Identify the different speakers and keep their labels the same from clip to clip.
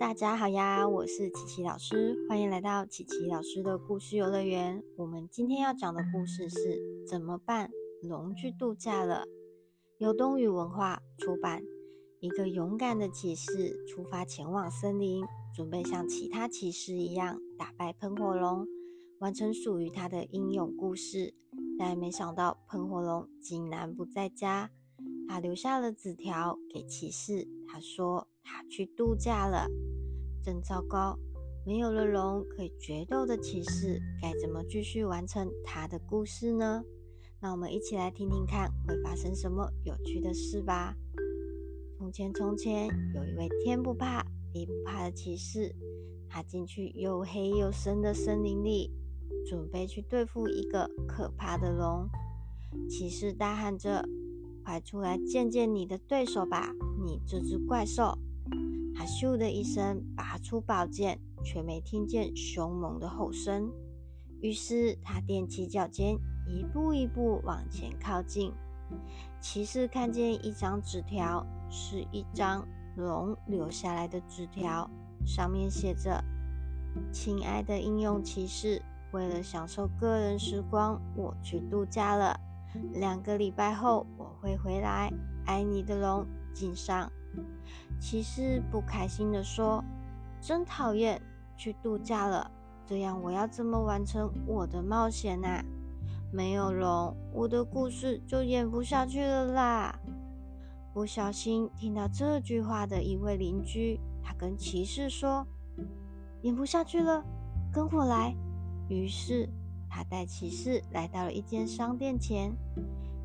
Speaker 1: 大家好呀，我是琪琪老师，欢迎来到琪琪老师的故事游乐园。我们今天要讲的故事是怎么办？龙去度假了。由东宇文化出版。一个勇敢的骑士出发前往森林，准备像其他骑士一样打败喷火龙，完成属于他的英勇故事。但没想到喷火龙竟然不在家。他留下了纸条给骑士，他说他去度假了。真糟糕，没有了龙可以决斗的骑士，该怎么继续完成他的故事呢？那我们一起来听听看会发生什么有趣的事吧。从前，从前有一位天不怕地不怕的骑士，他进去又黑又深的森林里，准备去对付一个可怕的龙。骑士大喊着。快出来见见你的对手吧！你这只怪兽！他咻的一声拔出宝剑，却没听见凶猛的吼声。于是他踮起脚尖，一步一步往前靠近。骑士看见一张纸条，是一张龙留下来的纸条，上面写着：“亲爱的英勇骑士，为了享受个人时光，我去度假了。”两个礼拜后我会回来，爱你的龙敬上。骑士不开心地说：“真讨厌，去度假了，这样我要怎么完成我的冒险啊？没有龙，我的故事就演不下去了啦！”不小心听到这句话的一位邻居，他跟骑士说：“演不下去了，跟我来。”于是。他带骑士来到了一间商店前，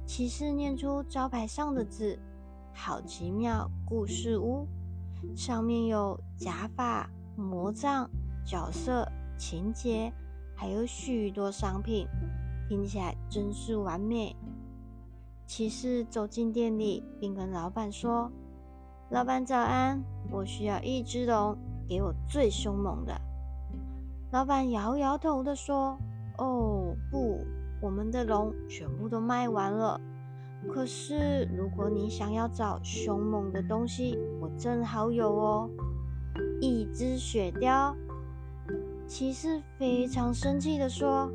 Speaker 1: 骑士念出招牌上的字：“好奇妙故事屋”，上面有假发、魔杖、角色、情节，还有许多商品，听起来真是完美。骑士走进店里，并跟老板说：“老板早安，我需要一只龙，给我最凶猛的。”老板摇摇头的说。哦不，我们的龙全部都卖完了。可是，如果你想要找凶猛的东西，我正好有哦，一只雪貂。骑士非常生气的说：“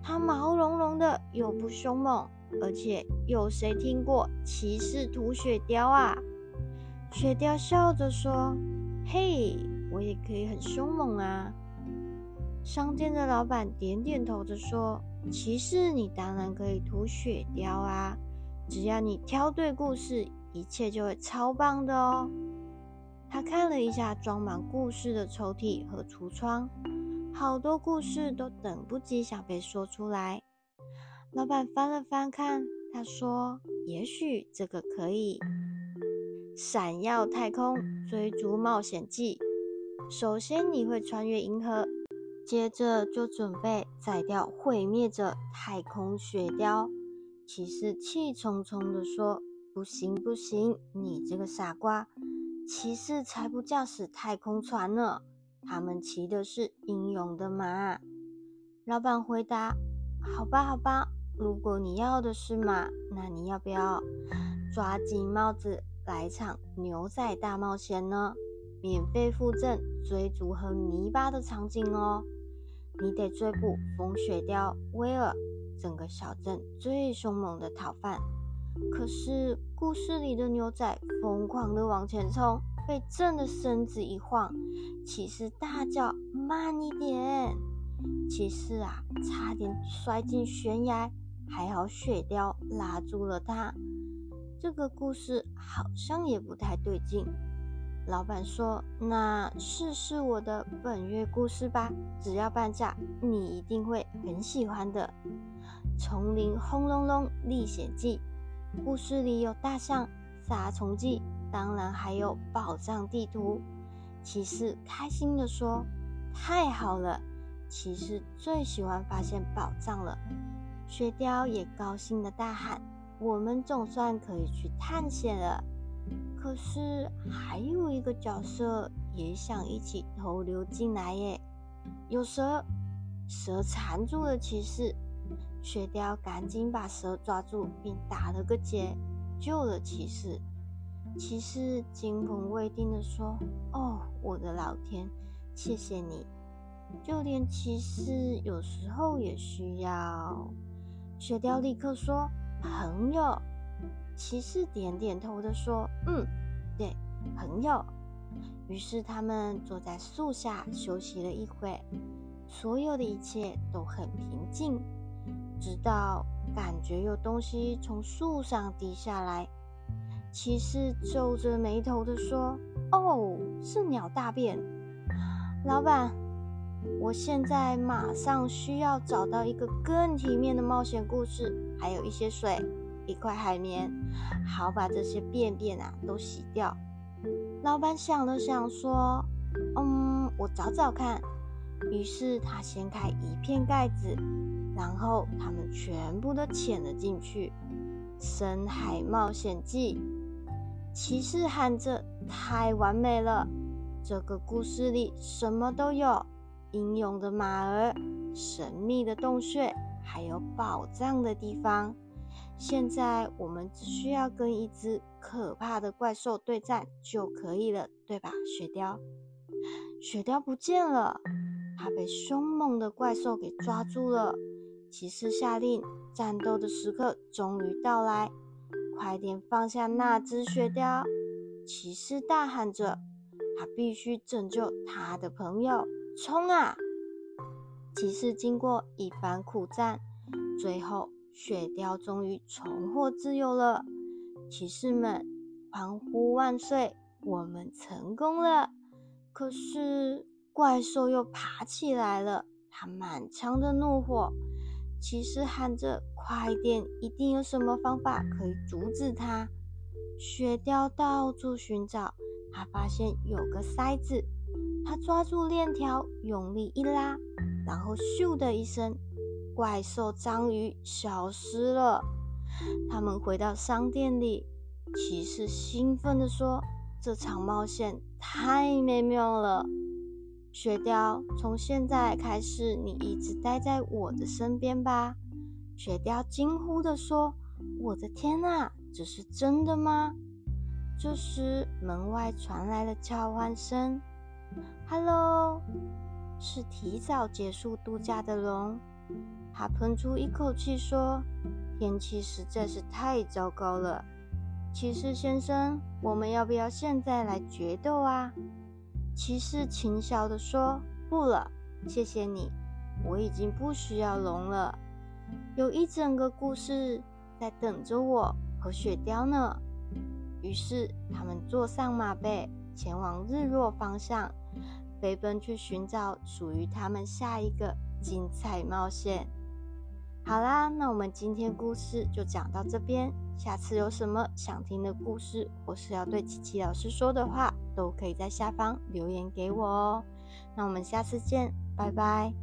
Speaker 1: 它毛茸茸的，又不凶猛，而且有谁听过骑士涂雪貂啊？”雪貂笑着说：“嘿，我也可以很凶猛啊。”商店的老板点点头着说：“骑士，你当然可以涂雪貂啊，只要你挑对故事，一切就会超棒的哦。”他看了一下装满故事的抽屉和橱窗，好多故事都等不及想被说出来。老板翻了翻看，他说：“也许这个可以，《闪耀太空追逐冒险记》。首先，你会穿越银河。”接着就准备宰掉毁灭者太空雪雕。骑士气冲冲地说：“不行不行，你这个傻瓜！骑士才不驾驶太空船呢，他们骑的是英勇的马。”老板回答：“好吧好吧，如果你要的是马，那你要不要抓紧帽子来场牛仔大冒险呢？免费附赠追逐和泥巴的场景哦。”你得追捕风雪雕威尔，整个小镇最凶猛的逃犯。可是故事里的牛仔疯狂地往前冲，被震得身子一晃，骑士大叫：“慢一点！”骑士啊，差点摔进悬崖，还好雪雕拉住了他。这个故事好像也不太对劲。老板说：“那试试我的本月故事吧，只要半价，你一定会很喜欢的。《丛林轰隆隆历险记》故事里有大象、杀虫剂，当然还有宝藏地图。”骑士开心地说：“太好了，骑士最喜欢发现宝藏了。”雪貂也高兴地大喊：“我们总算可以去探险了。”可是还有一个角色也想一起偷溜进来耶，有蛇，蛇缠住了骑士，雪雕赶紧把蛇抓住并打了个结，救了骑士。骑士惊魂未定的说：“哦，我的老天，谢谢你！就连骑士有时候也需要。”雪貂立刻说：“朋友。”骑士点点头的说：“嗯，对，朋友。”于是他们坐在树下休息了一会，所有的一切都很平静，直到感觉有东西从树上滴下来。骑士皱着眉头的说：“哦，是鸟大便。”老板，我现在马上需要找到一个更体面的冒险故事，还有一些水，一块海绵，好把这些便便啊都洗掉。老板想了想说：“嗯，我找找看。”于是他掀开一片盖子，然后他们全部都潜了进去。深海冒险记。骑士喊着：“太完美了！这个故事里什么都有：英勇的马儿、神秘的洞穴，还有宝藏的地方。现在我们只需要跟一只可怕的怪兽对战就可以了，对吧，雪貂？”雪貂不见了，它被凶猛的怪兽给抓住了。骑士下令：战斗的时刻终于到来。快点放下那只雪貂！骑士大喊着：“他必须拯救他的朋友！冲啊！”骑士经过一番苦战，最后雪貂终于重获自由了。骑士们欢呼万岁！我们成功了！可是怪兽又爬起来了，它满腔的怒火。骑士喊着：“快点！一定有什么方法可以阻止它。”雪貂到处寻找，他发现有个塞子，他抓住链条，用力一拉，然后咻的一声，怪兽章鱼消失了。他们回到商店里，骑士兴奋地说：“这场冒险太美妙了！”雪貂，从现在开始，你一直待在我的身边吧。”雪貂惊呼地说。“我的天哪，这是真的吗？”这时，门外传来了叫唤声。“Hello！” 是提早结束度假的龙。他喷出一口气说：“天气实在是太糟糕了，骑士先生，我们要不要现在来决斗啊？”骑士轻笑地说：“不了，谢谢你，我已经不需要龙了。有一整个故事在等着我和雪貂呢。”于是他们坐上马背，前往日落方向，飞奔去寻找属于他们下一个精彩冒险。好啦，那我们今天故事就讲到这边。下次有什么想听的故事，或是要对琪琪老师说的话，都可以在下方留言给我哦。那我们下次见，拜拜。